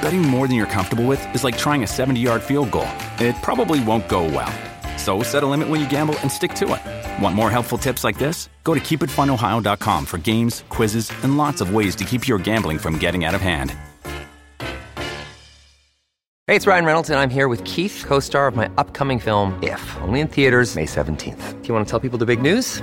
Betting more than you're comfortable with is like trying a 70 yard field goal. It probably won't go well. So set a limit when you gamble and stick to it. Want more helpful tips like this? Go to keepitfunohio.com for games, quizzes, and lots of ways to keep your gambling from getting out of hand. Hey, it's Ryan Reynolds, and I'm here with Keith, co star of my upcoming film, If, only in theaters, May 17th. Do you want to tell people the big news?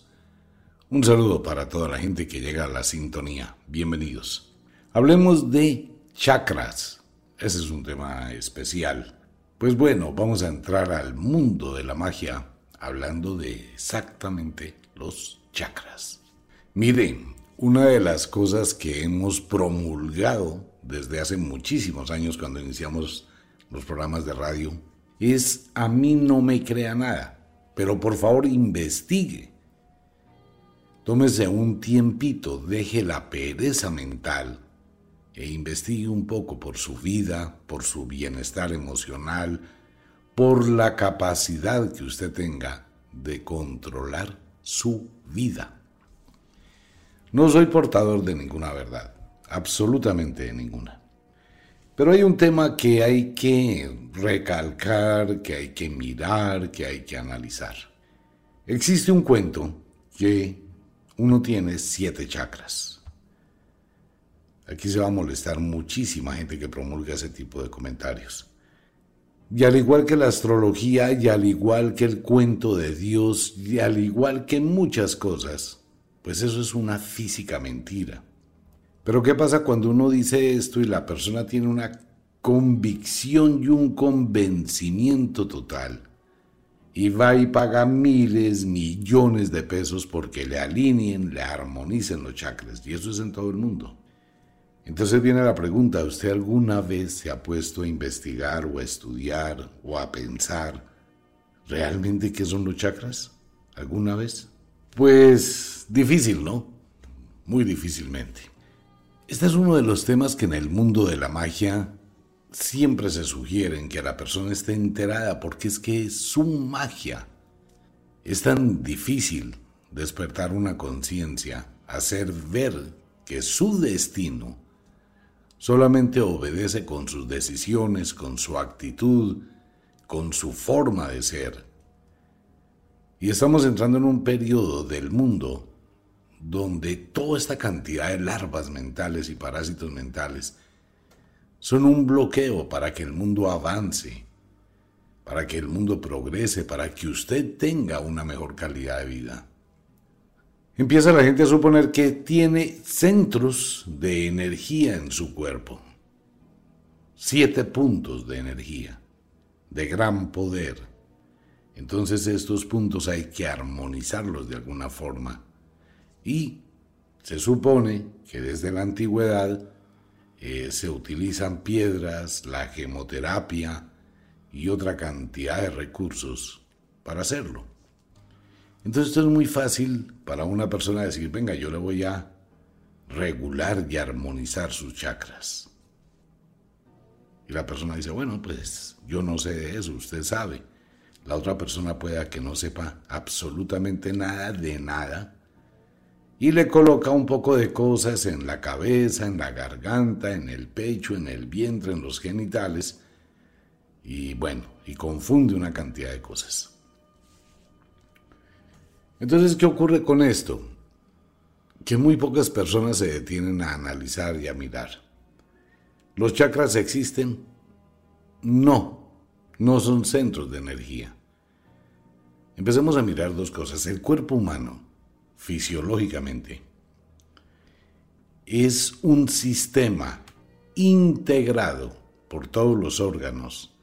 Un saludo para toda la gente que llega a la sintonía. Bienvenidos. Hablemos de chakras. Ese es un tema especial. Pues bueno, vamos a entrar al mundo de la magia hablando de exactamente los chakras. Miren, una de las cosas que hemos promulgado desde hace muchísimos años cuando iniciamos los programas de radio es a mí no me crea nada, pero por favor investigue Tómese un tiempito, deje la pereza mental e investigue un poco por su vida, por su bienestar emocional, por la capacidad que usted tenga de controlar su vida. No soy portador de ninguna verdad, absolutamente de ninguna. Pero hay un tema que hay que recalcar, que hay que mirar, que hay que analizar. Existe un cuento que uno tiene siete chakras. Aquí se va a molestar muchísima gente que promulga ese tipo de comentarios. Y al igual que la astrología, y al igual que el cuento de Dios, y al igual que muchas cosas, pues eso es una física mentira. Pero ¿qué pasa cuando uno dice esto y la persona tiene una convicción y un convencimiento total? Y va y paga miles, millones de pesos porque le alineen, le armonicen los chakras. Y eso es en todo el mundo. Entonces viene la pregunta, ¿usted alguna vez se ha puesto a investigar o a estudiar o a pensar realmente qué son los chakras? ¿Alguna vez? Pues difícil, ¿no? Muy difícilmente. Este es uno de los temas que en el mundo de la magia siempre se sugieren que la persona esté enterada porque es que es su magia. Es tan difícil despertar una conciencia, hacer ver que su destino solamente obedece con sus decisiones, con su actitud, con su forma de ser. Y estamos entrando en un periodo del mundo donde toda esta cantidad de larvas mentales y parásitos mentales son un bloqueo para que el mundo avance, para que el mundo progrese, para que usted tenga una mejor calidad de vida. Empieza la gente a suponer que tiene centros de energía en su cuerpo, siete puntos de energía, de gran poder. Entonces estos puntos hay que armonizarlos de alguna forma. Y se supone que desde la antigüedad eh, se utilizan piedras, la gemoterapia y otra cantidad de recursos para hacerlo. Entonces esto es muy fácil para una persona decir, venga, yo le voy a regular y armonizar sus chakras. Y la persona dice, bueno, pues yo no sé de eso, usted sabe. La otra persona pueda que no sepa absolutamente nada de nada y le coloca un poco de cosas en la cabeza, en la garganta, en el pecho, en el vientre, en los genitales y bueno, y confunde una cantidad de cosas. Entonces, ¿qué ocurre con esto? Que muy pocas personas se detienen a analizar y a mirar. ¿Los chakras existen? No, no son centros de energía. Empecemos a mirar dos cosas. El cuerpo humano, fisiológicamente, es un sistema integrado por todos los órganos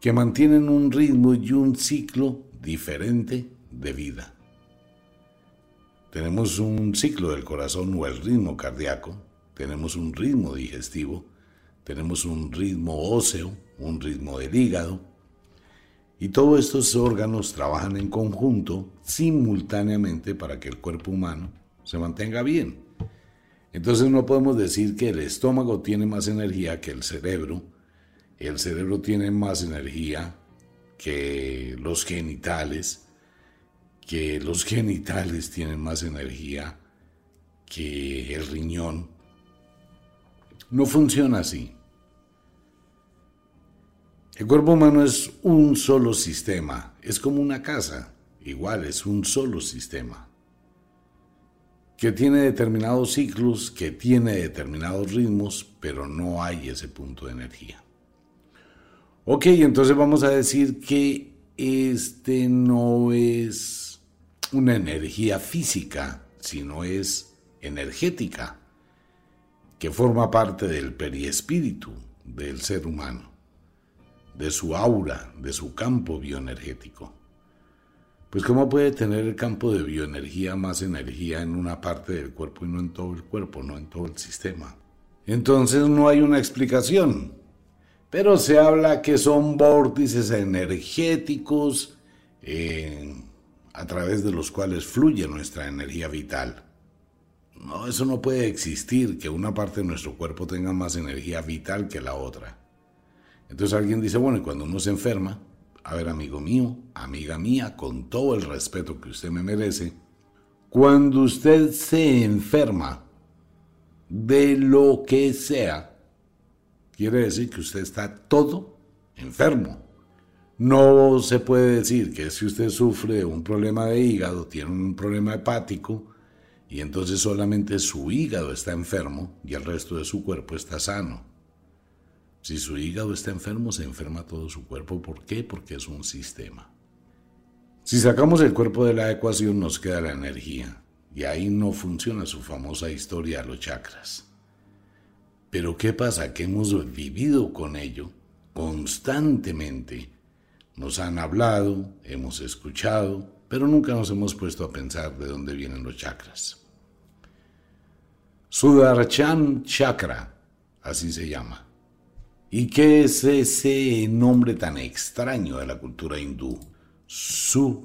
que mantienen un ritmo y un ciclo diferente de vida. Tenemos un ciclo del corazón o el ritmo cardíaco, tenemos un ritmo digestivo, tenemos un ritmo óseo, un ritmo del hígado, y todos estos órganos trabajan en conjunto simultáneamente para que el cuerpo humano se mantenga bien. Entonces no podemos decir que el estómago tiene más energía que el cerebro, el cerebro tiene más energía que los genitales, que los genitales tienen más energía que el riñón. No funciona así. El cuerpo humano es un solo sistema, es como una casa, igual es un solo sistema, que tiene determinados ciclos, que tiene determinados ritmos, pero no hay ese punto de energía. Ok, entonces vamos a decir que este no es una energía física, sino es energética, que forma parte del periespíritu del ser humano de su aura, de su campo bioenergético. Pues ¿cómo puede tener el campo de bioenergía más energía en una parte del cuerpo y no en todo el cuerpo, no en todo el sistema? Entonces no hay una explicación. Pero se habla que son vórtices energéticos eh, a través de los cuales fluye nuestra energía vital. No, eso no puede existir, que una parte de nuestro cuerpo tenga más energía vital que la otra. Entonces alguien dice, bueno, y cuando uno se enferma, a ver, amigo mío, amiga mía, con todo el respeto que usted me merece, cuando usted se enferma de lo que sea, quiere decir que usted está todo enfermo. No se puede decir que si usted sufre un problema de hígado, tiene un problema hepático, y entonces solamente su hígado está enfermo y el resto de su cuerpo está sano. Si su hígado está enfermo, se enferma todo su cuerpo. ¿Por qué? Porque es un sistema. Si sacamos el cuerpo de la ecuación, nos queda la energía. Y ahí no funciona su famosa historia de los chakras. Pero ¿qué pasa? Que hemos vivido con ello constantemente. Nos han hablado, hemos escuchado, pero nunca nos hemos puesto a pensar de dónde vienen los chakras. Sudarchan Chakra, así se llama. ¿Y qué es ese nombre tan extraño de la cultura hindú? Sudarshan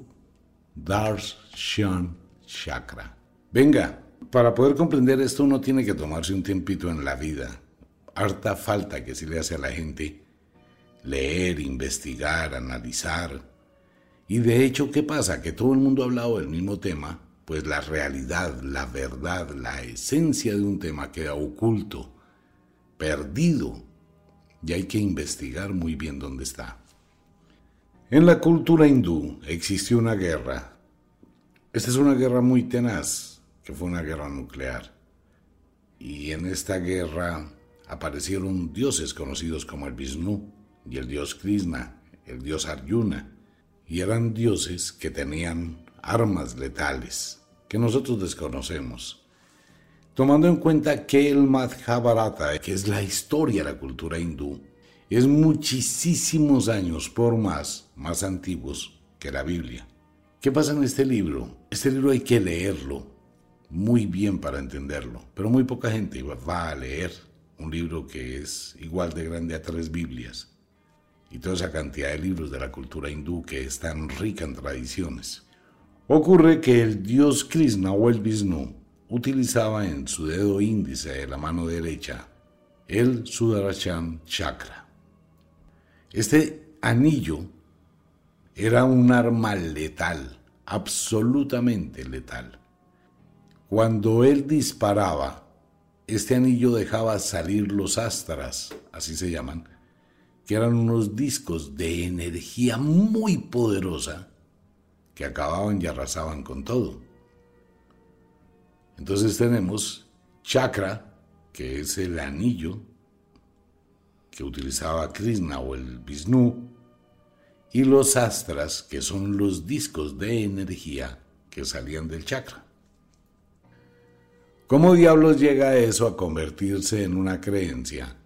Chakra. Venga, para poder comprender esto uno tiene que tomarse un tiempito en la vida. Harta falta que se le hace a la gente leer, investigar, analizar. Y de hecho, ¿qué pasa? Que todo el mundo ha hablado del mismo tema, pues la realidad, la verdad, la esencia de un tema queda oculto, perdido y hay que investigar muy bien dónde está. En la cultura hindú existió una guerra. Esta es una guerra muy tenaz, que fue una guerra nuclear. Y en esta guerra aparecieron dioses conocidos como el Vishnu y el dios Krishna, el dios Arjuna, y eran dioses que tenían armas letales que nosotros desconocemos tomando en cuenta que el Madhabharata, que es la historia de la cultura hindú, es muchísimos años por más, más antiguos que la Biblia. ¿Qué pasa en este libro? Este libro hay que leerlo muy bien para entenderlo, pero muy poca gente va a leer un libro que es igual de grande a tres Biblias y toda esa cantidad de libros de la cultura hindú que es tan rica en tradiciones. Ocurre que el dios Krishna o el Vishnu utilizaba en su dedo índice de la mano derecha el Sudarashan Chakra. Este anillo era un arma letal, absolutamente letal. Cuando él disparaba, este anillo dejaba salir los astras, así se llaman, que eran unos discos de energía muy poderosa que acababan y arrasaban con todo. Entonces tenemos chakra, que es el anillo que utilizaba Krishna o el Vishnu, y los astras, que son los discos de energía que salían del chakra. ¿Cómo diablos llega eso a convertirse en una creencia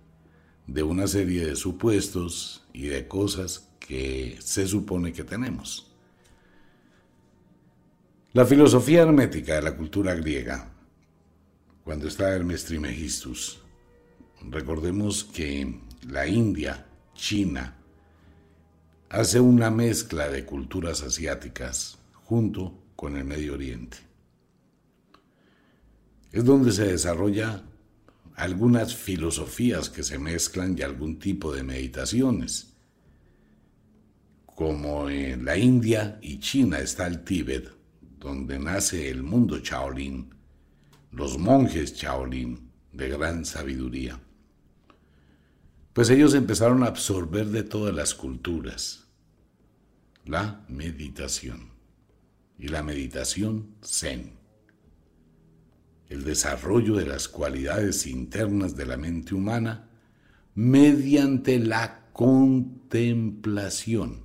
de una serie de supuestos y de cosas que se supone que tenemos? La filosofía hermética de la cultura griega, cuando está Hermes Trismegistus, recordemos que la India, China, hace una mezcla de culturas asiáticas junto con el Medio Oriente. Es donde se desarrolla algunas filosofías que se mezclan y algún tipo de meditaciones. Como en la India y China está el Tíbet, donde nace el mundo Shaolin, los monjes Shaolin de gran sabiduría. Pues ellos empezaron a absorber de todas las culturas la meditación. Y la meditación zen. El desarrollo de las cualidades internas de la mente humana mediante la contemplación.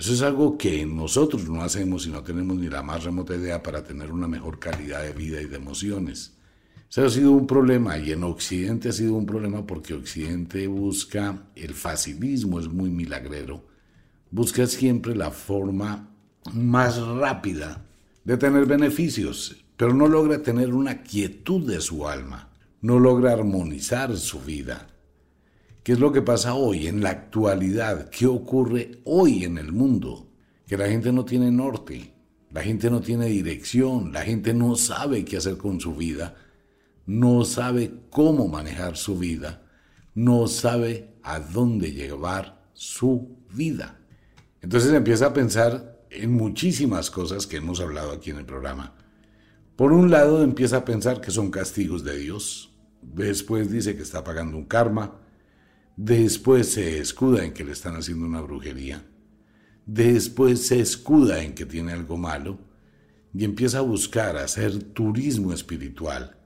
Eso es algo que nosotros no hacemos y no tenemos ni la más remota idea para tener una mejor calidad de vida y de emociones. Eso ha sido un problema y en Occidente ha sido un problema porque Occidente busca el facilismo, es muy milagrero busca siempre la forma más rápida de tener beneficios, pero no logra tener una quietud de su alma, no logra armonizar su vida. ¿Qué es lo que pasa hoy, en la actualidad? ¿Qué ocurre hoy en el mundo? Que la gente no tiene norte, la gente no tiene dirección, la gente no sabe qué hacer con su vida, no sabe cómo manejar su vida, no sabe a dónde llevar su vida. Entonces empieza a pensar en muchísimas cosas que hemos hablado aquí en el programa. Por un lado empieza a pensar que son castigos de Dios, después dice que está pagando un karma, después se escuda en que le están haciendo una brujería, después se escuda en que tiene algo malo y empieza a buscar hacer turismo espiritual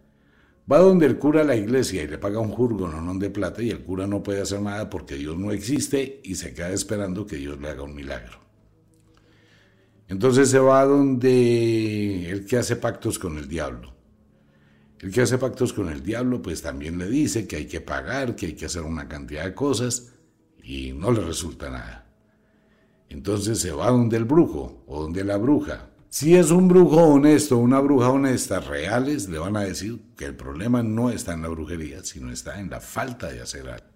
Va donde el cura a la iglesia y le paga un jurgo no de plata y el cura no puede hacer nada porque Dios no existe y se queda esperando que Dios le haga un milagro. Entonces se va donde el que hace pactos con el diablo. El que hace pactos con el diablo pues también le dice que hay que pagar, que hay que hacer una cantidad de cosas y no le resulta nada. Entonces se va donde el brujo o donde la bruja si es un brujo honesto, una bruja honesta, reales, le van a decir que el problema no está en la brujería, sino está en la falta de hacer algo.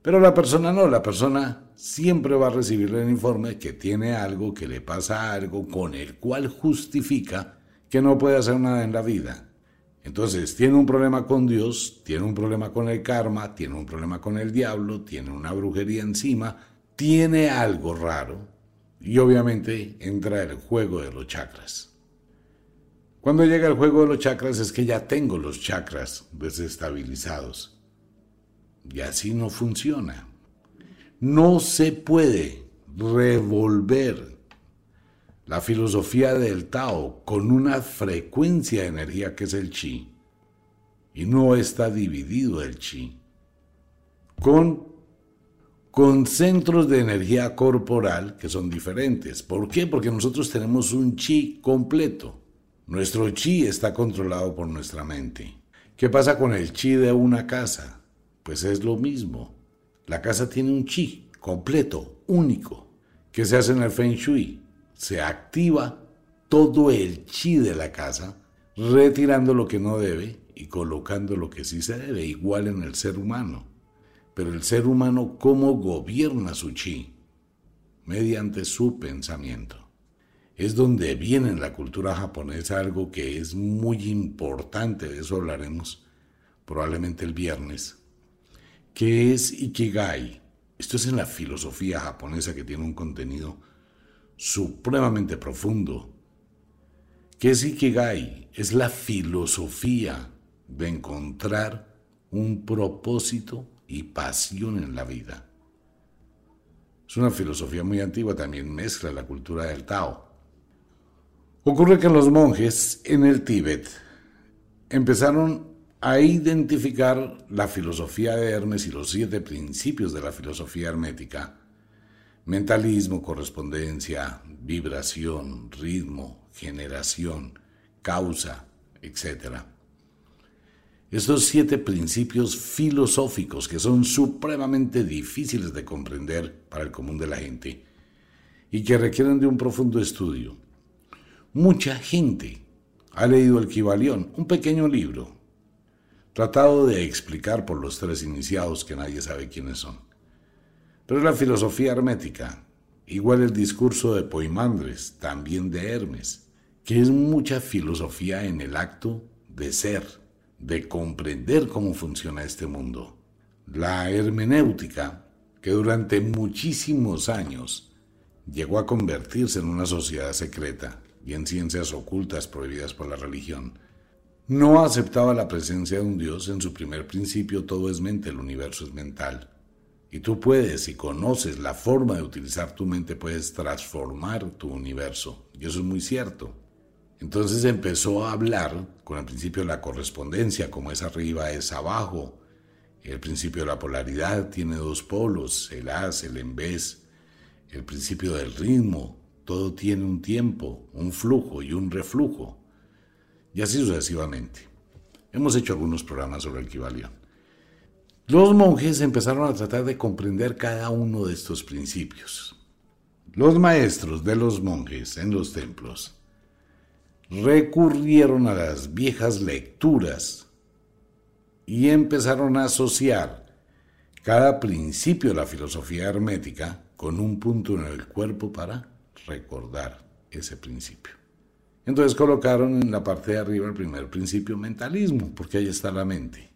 Pero la persona no, la persona siempre va a recibir el informe que tiene algo, que le pasa algo con el cual justifica que no puede hacer nada en la vida. Entonces, tiene un problema con Dios, tiene un problema con el karma, tiene un problema con el diablo, tiene una brujería encima, tiene algo raro, y obviamente entra el juego de los chakras. Cuando llega el juego de los chakras es que ya tengo los chakras desestabilizados. Y así no funciona. No se puede revolver la filosofía del Tao con una frecuencia de energía que es el chi. Y no está dividido el chi. Con con centros de energía corporal que son diferentes. ¿Por qué? Porque nosotros tenemos un chi completo. Nuestro chi está controlado por nuestra mente. ¿Qué pasa con el chi de una casa? Pues es lo mismo. La casa tiene un chi completo, único. ¿Qué se hace en el Feng Shui? Se activa todo el chi de la casa, retirando lo que no debe y colocando lo que sí se debe, igual en el ser humano. Pero el ser humano, ¿cómo gobierna su chi? Mediante su pensamiento. Es donde viene en la cultura japonesa algo que es muy importante, de eso hablaremos probablemente el viernes, que es Ikigai. Esto es en la filosofía japonesa que tiene un contenido supremamente profundo. ¿Qué es Ikigai? Es la filosofía de encontrar un propósito y pasión en la vida. Es una filosofía muy antigua, también mezcla la cultura del Tao. Ocurre que los monjes en el Tíbet empezaron a identificar la filosofía de Hermes y los siete principios de la filosofía hermética. Mentalismo, correspondencia, vibración, ritmo, generación, causa, etc. Estos siete principios filosóficos que son supremamente difíciles de comprender para el común de la gente y que requieren de un profundo estudio. Mucha gente ha leído el Kibalión, un pequeño libro, tratado de explicar por los tres iniciados que nadie sabe quiénes son. Pero la filosofía hermética, igual el discurso de Poimandres, también de Hermes, que es mucha filosofía en el acto de ser de comprender cómo funciona este mundo. La hermenéutica, que durante muchísimos años llegó a convertirse en una sociedad secreta y en ciencias ocultas prohibidas por la religión, no aceptaba la presencia de un Dios en su primer principio, todo es mente, el universo es mental. Y tú puedes, si conoces la forma de utilizar tu mente, puedes transformar tu universo. Y eso es muy cierto. Entonces empezó a hablar con el principio de la correspondencia, como es arriba es abajo. El principio de la polaridad tiene dos polos, el as, el en vez. El principio del ritmo, todo tiene un tiempo, un flujo y un reflujo. Y así sucesivamente. Hemos hecho algunos programas sobre el Kibalión. Los monjes empezaron a tratar de comprender cada uno de estos principios. Los maestros de los monjes en los templos recurrieron a las viejas lecturas y empezaron a asociar cada principio de la filosofía hermética con un punto en el cuerpo para recordar ese principio. Entonces colocaron en la parte de arriba el primer principio mentalismo, porque ahí está la mente.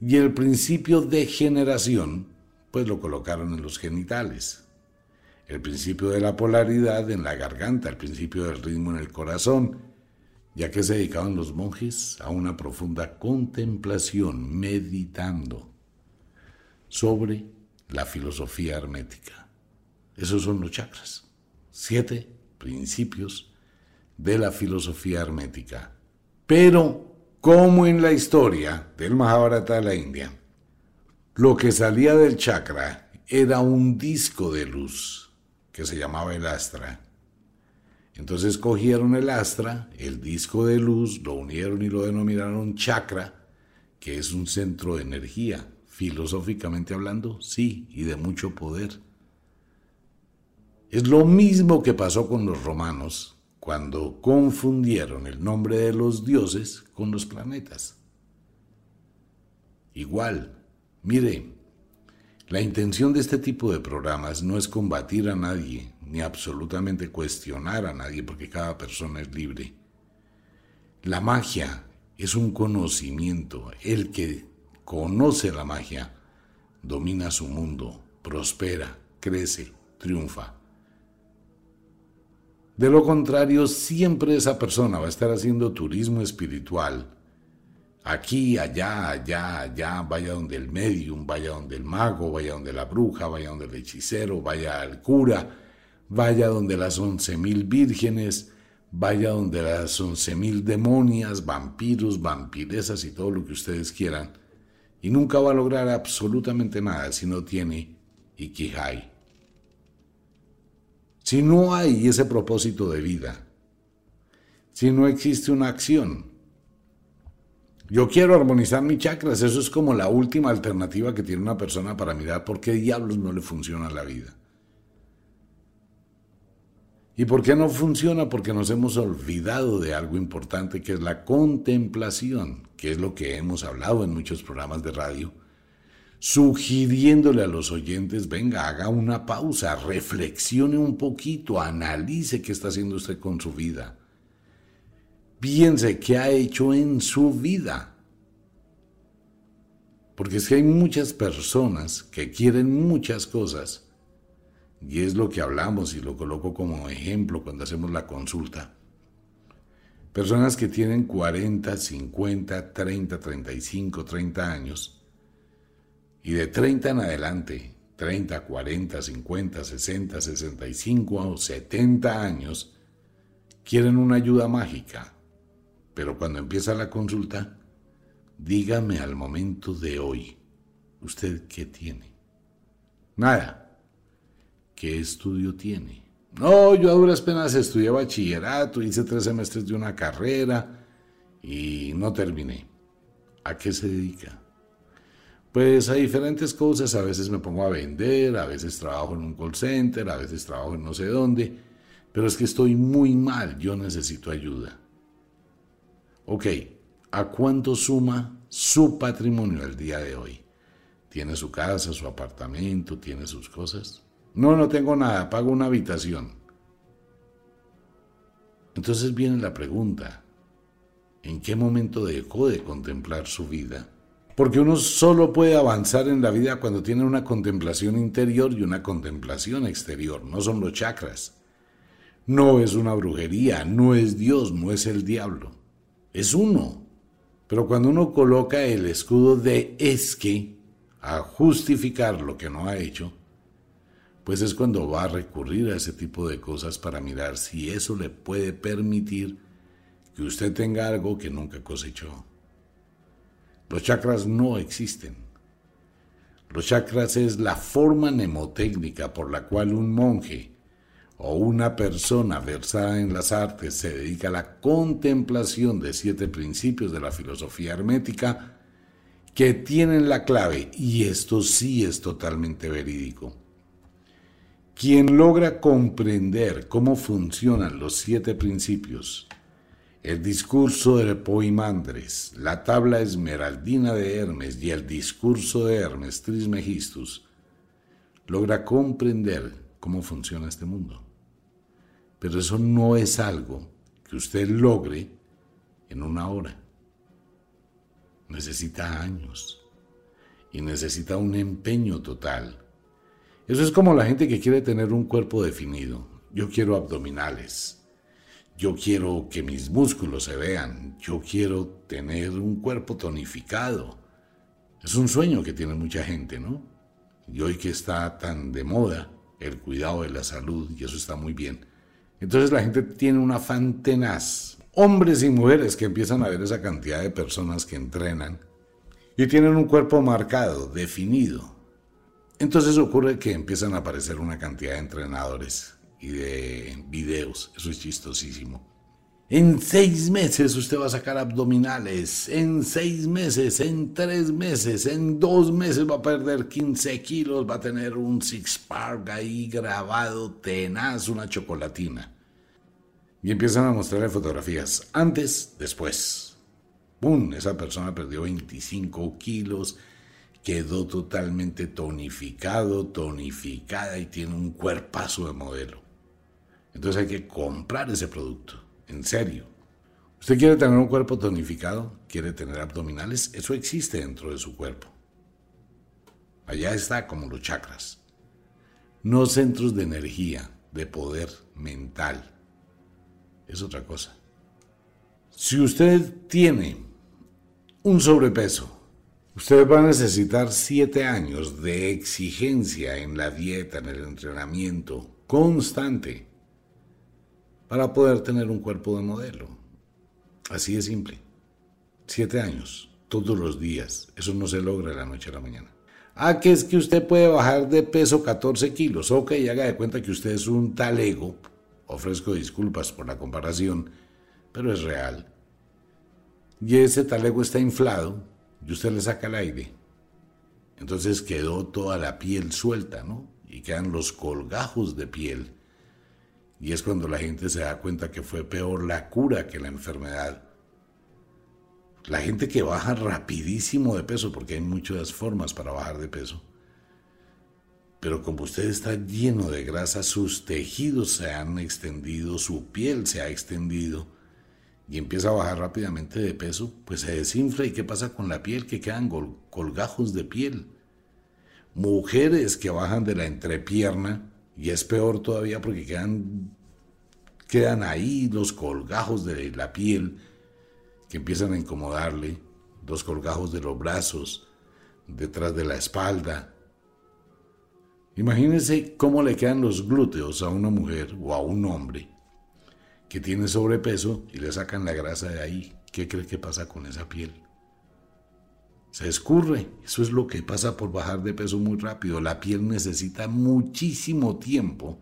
Y el principio de generación, pues lo colocaron en los genitales el principio de la polaridad en la garganta, el principio del ritmo en el corazón, ya que se dedicaban los monjes a una profunda contemplación, meditando sobre la filosofía hermética. Esos son los chakras, siete principios de la filosofía hermética. Pero, como en la historia del Mahabharata de la India, lo que salía del chakra era un disco de luz que se llamaba el Astra. Entonces cogieron el Astra, el disco de luz, lo unieron y lo denominaron chakra, que es un centro de energía, filosóficamente hablando, sí, y de mucho poder. Es lo mismo que pasó con los romanos cuando confundieron el nombre de los dioses con los planetas. Igual, mire, la intención de este tipo de programas no es combatir a nadie, ni absolutamente cuestionar a nadie, porque cada persona es libre. La magia es un conocimiento. El que conoce la magia domina su mundo, prospera, crece, triunfa. De lo contrario, siempre esa persona va a estar haciendo turismo espiritual aquí, allá, allá, allá, vaya donde el medium, vaya donde el mago, vaya donde la bruja, vaya donde el hechicero, vaya al cura, vaya donde las once mil vírgenes, vaya donde las once mil demonias, vampiros, vampiresas y todo lo que ustedes quieran, y nunca va a lograr absolutamente nada si no tiene Ikigai. Si no hay ese propósito de vida, si no existe una acción, yo quiero armonizar mis chakras, eso es como la última alternativa que tiene una persona para mirar por qué diablos no le funciona la vida. ¿Y por qué no funciona? Porque nos hemos olvidado de algo importante que es la contemplación, que es lo que hemos hablado en muchos programas de radio, sugiriéndole a los oyentes, venga, haga una pausa, reflexione un poquito, analice qué está haciendo usted con su vida. Piense qué ha hecho en su vida. Porque es que hay muchas personas que quieren muchas cosas, y es lo que hablamos y lo coloco como ejemplo cuando hacemos la consulta. Personas que tienen 40, 50, 30, 35, 30 años, y de 30 en adelante, 30, 40, 50, 60, 65 o 70 años, quieren una ayuda mágica. Pero cuando empieza la consulta, dígame al momento de hoy, ¿usted qué tiene? Nada. ¿Qué estudio tiene? No, yo a duras penas estudié bachillerato, hice tres semestres de una carrera y no terminé. ¿A qué se dedica? Pues a diferentes cosas, a veces me pongo a vender, a veces trabajo en un call center, a veces trabajo en no sé dónde, pero es que estoy muy mal, yo necesito ayuda. Ok, ¿a cuánto suma su patrimonio el día de hoy? ¿Tiene su casa, su apartamento, tiene sus cosas? No, no tengo nada, pago una habitación. Entonces viene la pregunta, ¿en qué momento dejó de contemplar su vida? Porque uno solo puede avanzar en la vida cuando tiene una contemplación interior y una contemplación exterior, no son los chakras. No es una brujería, no es Dios, no es el diablo, es uno. Pero cuando uno coloca el escudo de es que a justificar lo que no ha hecho, pues es cuando va a recurrir a ese tipo de cosas para mirar si eso le puede permitir que usted tenga algo que nunca cosechó. Los chakras no existen. Los chakras es la forma mnemotécnica por la cual un monje o una persona versada en las artes se dedica a la contemplación de siete principios de la filosofía hermética que tienen la clave, y esto sí es totalmente verídico. Quien logra comprender cómo funcionan los siete principios el discurso de Poimandres, la tabla esmeraldina de Hermes y el discurso de Hermes Trismegistus logra comprender cómo funciona este mundo. Pero eso no es algo que usted logre en una hora. Necesita años y necesita un empeño total. Eso es como la gente que quiere tener un cuerpo definido. Yo quiero abdominales yo quiero que mis músculos se vean, yo quiero tener un cuerpo tonificado. Es un sueño que tiene mucha gente, ¿no? Y hoy que está tan de moda el cuidado de la salud, y eso está muy bien. Entonces la gente tiene un afán tenaz. Hombres y mujeres que empiezan a ver esa cantidad de personas que entrenan y tienen un cuerpo marcado, definido. Entonces ocurre que empiezan a aparecer una cantidad de entrenadores y de videos. Eso es chistosísimo. En seis meses usted va a sacar abdominales. En seis meses, en tres meses, en dos meses va a perder 15 kilos. Va a tener un six-pack ahí grabado, tenaz, una chocolatina. Y empiezan a mostrarle fotografías. Antes, después. ¡Pum! Esa persona perdió 25 kilos. Quedó totalmente tonificado, tonificada y tiene un cuerpazo de modelo. Entonces hay que comprar ese producto, en serio. ¿Usted quiere tener un cuerpo tonificado? ¿Quiere tener abdominales? Eso existe dentro de su cuerpo. Allá está como los chakras. No centros de energía, de poder mental. Es otra cosa. Si usted tiene un sobrepeso, usted va a necesitar siete años de exigencia en la dieta, en el entrenamiento constante para poder tener un cuerpo de modelo. Así de simple. Siete años, todos los días. Eso no se logra de la noche a la mañana. Ah, que es que usted puede bajar de peso 14 kilos. Ok, haga de cuenta que usted es un talego. Ofrezco disculpas por la comparación, pero es real. Y ese talego está inflado y usted le saca el aire. Entonces quedó toda la piel suelta, ¿no? Y quedan los colgajos de piel y es cuando la gente se da cuenta que fue peor la cura que la enfermedad. La gente que baja rapidísimo de peso, porque hay muchas formas para bajar de peso. Pero como usted está lleno de grasa, sus tejidos se han extendido, su piel se ha extendido. y empieza a bajar rápidamente de peso, pues se desinfla y qué pasa con la piel, que quedan colgajos de piel. Mujeres que bajan de la entrepierna y es peor todavía porque quedan, quedan ahí los colgajos de la piel que empiezan a incomodarle, los colgajos de los brazos, detrás de la espalda. Imagínense cómo le quedan los glúteos a una mujer o a un hombre que tiene sobrepeso y le sacan la grasa de ahí. ¿Qué cree que pasa con esa piel? Se escurre. Eso es lo que pasa por bajar de peso muy rápido. La piel necesita muchísimo tiempo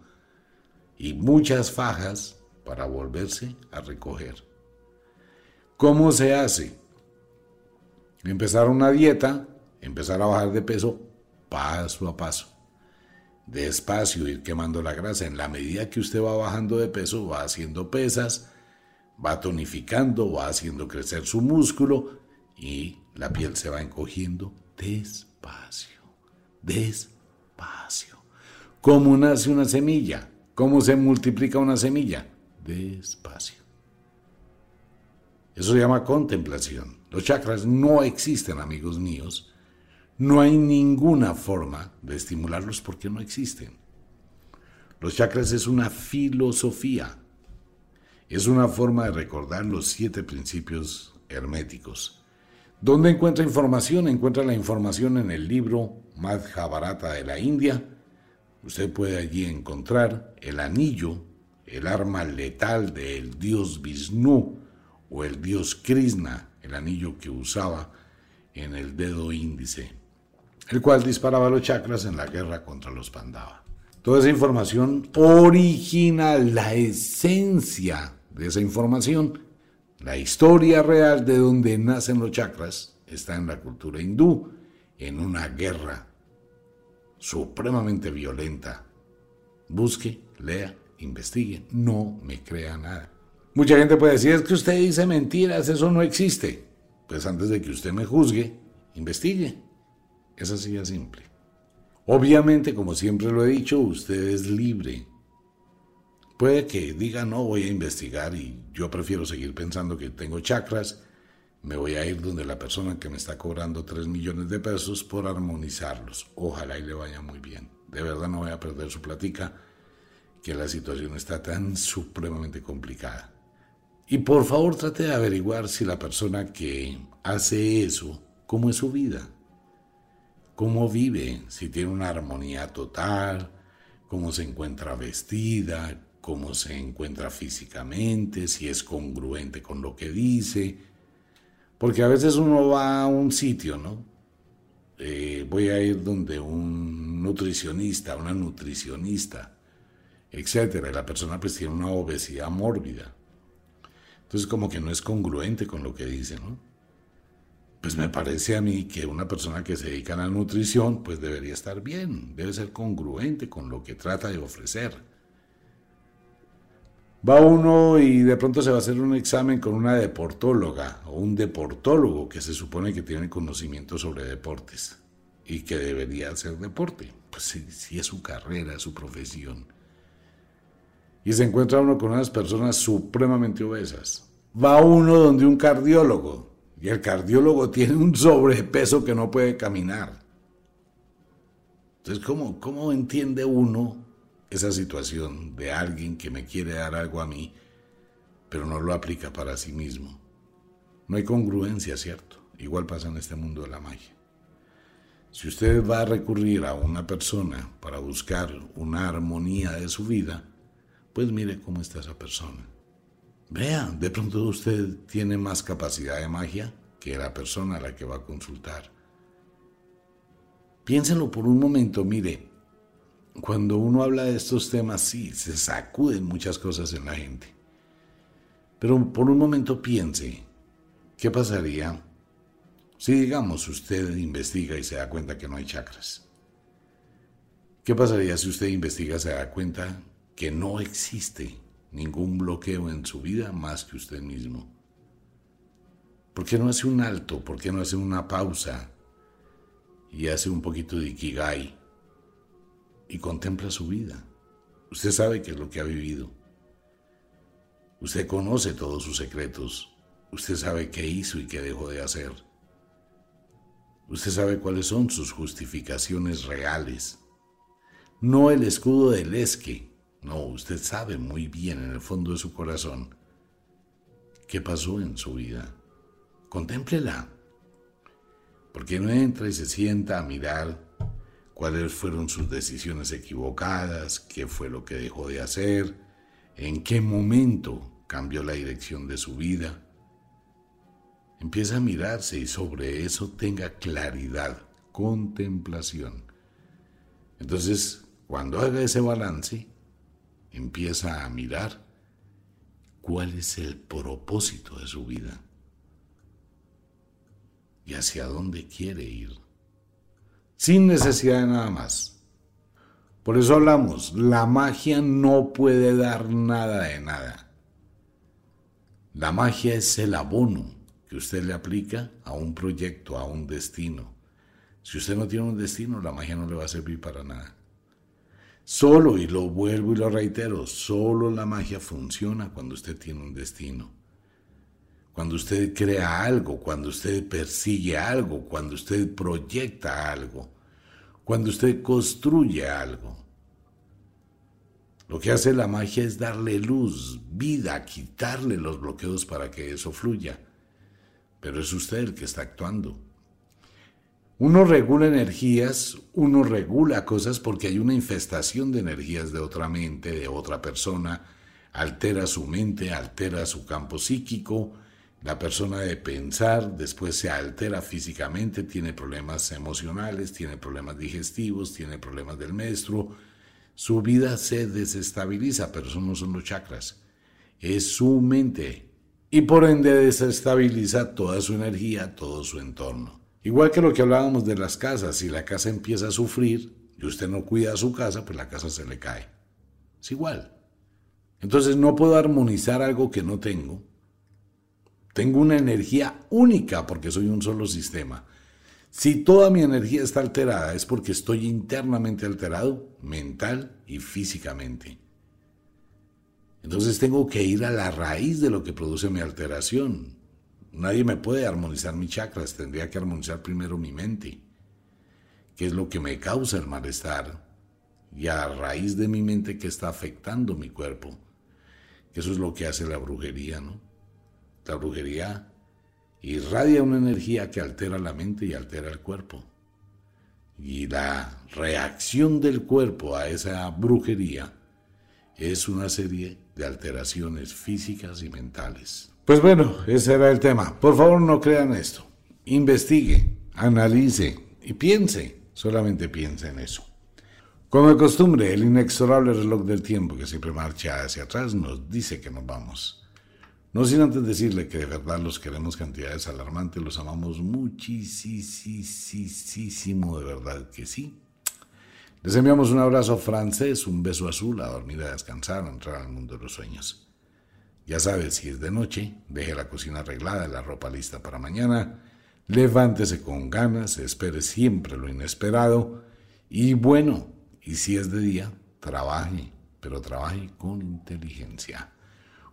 y muchas fajas para volverse a recoger. ¿Cómo se hace? Empezar una dieta, empezar a bajar de peso paso a paso despacio, ir quemando la grasa. En la medida que usted va bajando de peso, va haciendo pesas, va tonificando, va haciendo crecer su músculo y la piel se va encogiendo despacio, despacio. ¿Cómo nace una semilla? ¿Cómo se multiplica una semilla? Despacio. Eso se llama contemplación. Los chakras no existen, amigos míos, no hay ninguna forma de estimularlos porque no existen. Los chakras es una filosofía, es una forma de recordar los siete principios herméticos. ¿Dónde encuentra información? Encuentra la información en el libro Madhyavarata de la India. Usted puede allí encontrar el anillo, el arma letal del dios Vishnu o el dios Krishna, el anillo que usaba en el dedo índice el cual disparaba los chakras en la guerra contra los Pandava. Toda esa información original, la esencia de esa información, la historia real de donde nacen los chakras, está en la cultura hindú, en una guerra supremamente violenta. Busque, lea, investigue, no me crea nada. Mucha gente puede decir, es que usted dice mentiras, eso no existe. Pues antes de que usted me juzgue, investigue. Es así de simple. Obviamente, como siempre lo he dicho, usted es libre. Puede que diga, no, voy a investigar y yo prefiero seguir pensando que tengo chakras, me voy a ir donde la persona que me está cobrando 3 millones de pesos por armonizarlos. Ojalá y le vaya muy bien. De verdad no voy a perder su platica, que la situación está tan supremamente complicada. Y por favor trate de averiguar si la persona que hace eso, cómo es su vida cómo vive, si tiene una armonía total, cómo se encuentra vestida, cómo se encuentra físicamente, si es congruente con lo que dice. Porque a veces uno va a un sitio, ¿no? Eh, voy a ir donde un nutricionista, una nutricionista, etcétera, y la persona pues tiene una obesidad mórbida. Entonces como que no es congruente con lo que dice, ¿no? pues me parece a mí que una persona que se dedica a la nutrición, pues debería estar bien, debe ser congruente con lo que trata de ofrecer. Va uno y de pronto se va a hacer un examen con una deportóloga o un deportólogo que se supone que tiene conocimiento sobre deportes y que debería hacer deporte. Pues si es su carrera, es su profesión. Y se encuentra uno con unas personas supremamente obesas. Va uno donde un cardiólogo y el cardiólogo tiene un sobrepeso que no puede caminar. Entonces, ¿cómo, ¿cómo entiende uno esa situación de alguien que me quiere dar algo a mí, pero no lo aplica para sí mismo? No hay congruencia, ¿cierto? Igual pasa en este mundo de la magia. Si usted va a recurrir a una persona para buscar una armonía de su vida, pues mire cómo está esa persona. Vea, de pronto usted tiene más capacidad de magia que la persona a la que va a consultar. Piénsenlo por un momento, mire, cuando uno habla de estos temas, sí, se sacuden muchas cosas en la gente. Pero por un momento piense, ¿qué pasaría si, digamos, usted investiga y se da cuenta que no hay chakras? ¿Qué pasaría si usted investiga y se da cuenta que no existe ningún bloqueo en su vida más que usted mismo. ¿Por qué no hace un alto? ¿Por qué no hace una pausa? Y hace un poquito de ikigai y contempla su vida. Usted sabe qué es lo que ha vivido. Usted conoce todos sus secretos. Usted sabe qué hizo y qué dejó de hacer. Usted sabe cuáles son sus justificaciones reales. No el escudo del esque. No, usted sabe muy bien en el fondo de su corazón qué pasó en su vida. Contémplela. Porque no entra y se sienta a mirar cuáles fueron sus decisiones equivocadas, qué fue lo que dejó de hacer, en qué momento cambió la dirección de su vida. Empieza a mirarse y sobre eso tenga claridad, contemplación. Entonces, cuando haga ese balance, empieza a mirar cuál es el propósito de su vida y hacia dónde quiere ir, sin necesidad de nada más. Por eso hablamos, la magia no puede dar nada de nada. La magia es el abono que usted le aplica a un proyecto, a un destino. Si usted no tiene un destino, la magia no le va a servir para nada. Solo, y lo vuelvo y lo reitero, solo la magia funciona cuando usted tiene un destino. Cuando usted crea algo, cuando usted persigue algo, cuando usted proyecta algo, cuando usted construye algo. Lo que hace la magia es darle luz, vida, quitarle los bloqueos para que eso fluya. Pero es usted el que está actuando. Uno regula energías, uno regula cosas porque hay una infestación de energías de otra mente, de otra persona, altera su mente, altera su campo psíquico, la persona de pensar, después se altera físicamente, tiene problemas emocionales, tiene problemas digestivos, tiene problemas del menstruo, su vida se desestabiliza, pero eso no son los chakras, es su mente y por ende desestabiliza toda su energía, todo su entorno. Igual que lo que hablábamos de las casas, si la casa empieza a sufrir y usted no cuida su casa, pues la casa se le cae. Es igual. Entonces no puedo armonizar algo que no tengo. Tengo una energía única porque soy un solo sistema. Si toda mi energía está alterada es porque estoy internamente alterado, mental y físicamente. Entonces tengo que ir a la raíz de lo que produce mi alteración. Nadie me puede armonizar mis chakras, tendría que armonizar primero mi mente, que es lo que me causa el malestar, y a raíz de mi mente que está afectando mi cuerpo, eso es lo que hace la brujería, ¿no? La brujería irradia una energía que altera la mente y altera el cuerpo. Y la reacción del cuerpo a esa brujería es una serie de alteraciones físicas y mentales. Pues bueno, ese era el tema. Por favor, no crean esto. Investigue, analice y piense. Solamente piense en eso. Como de costumbre, el inexorable reloj del tiempo que siempre marcha hacia atrás nos dice que nos vamos. No sin antes decirle que de verdad los queremos cantidades alarmantes, los amamos muchísimo, de verdad que sí. Les enviamos un abrazo francés, un beso azul, a dormir, a descansar, a entrar al mundo de los sueños. Ya sabes, si es de noche, deje la cocina arreglada, la ropa lista para mañana, levántese con ganas, espere siempre lo inesperado y bueno, y si es de día, trabaje, pero trabaje con inteligencia.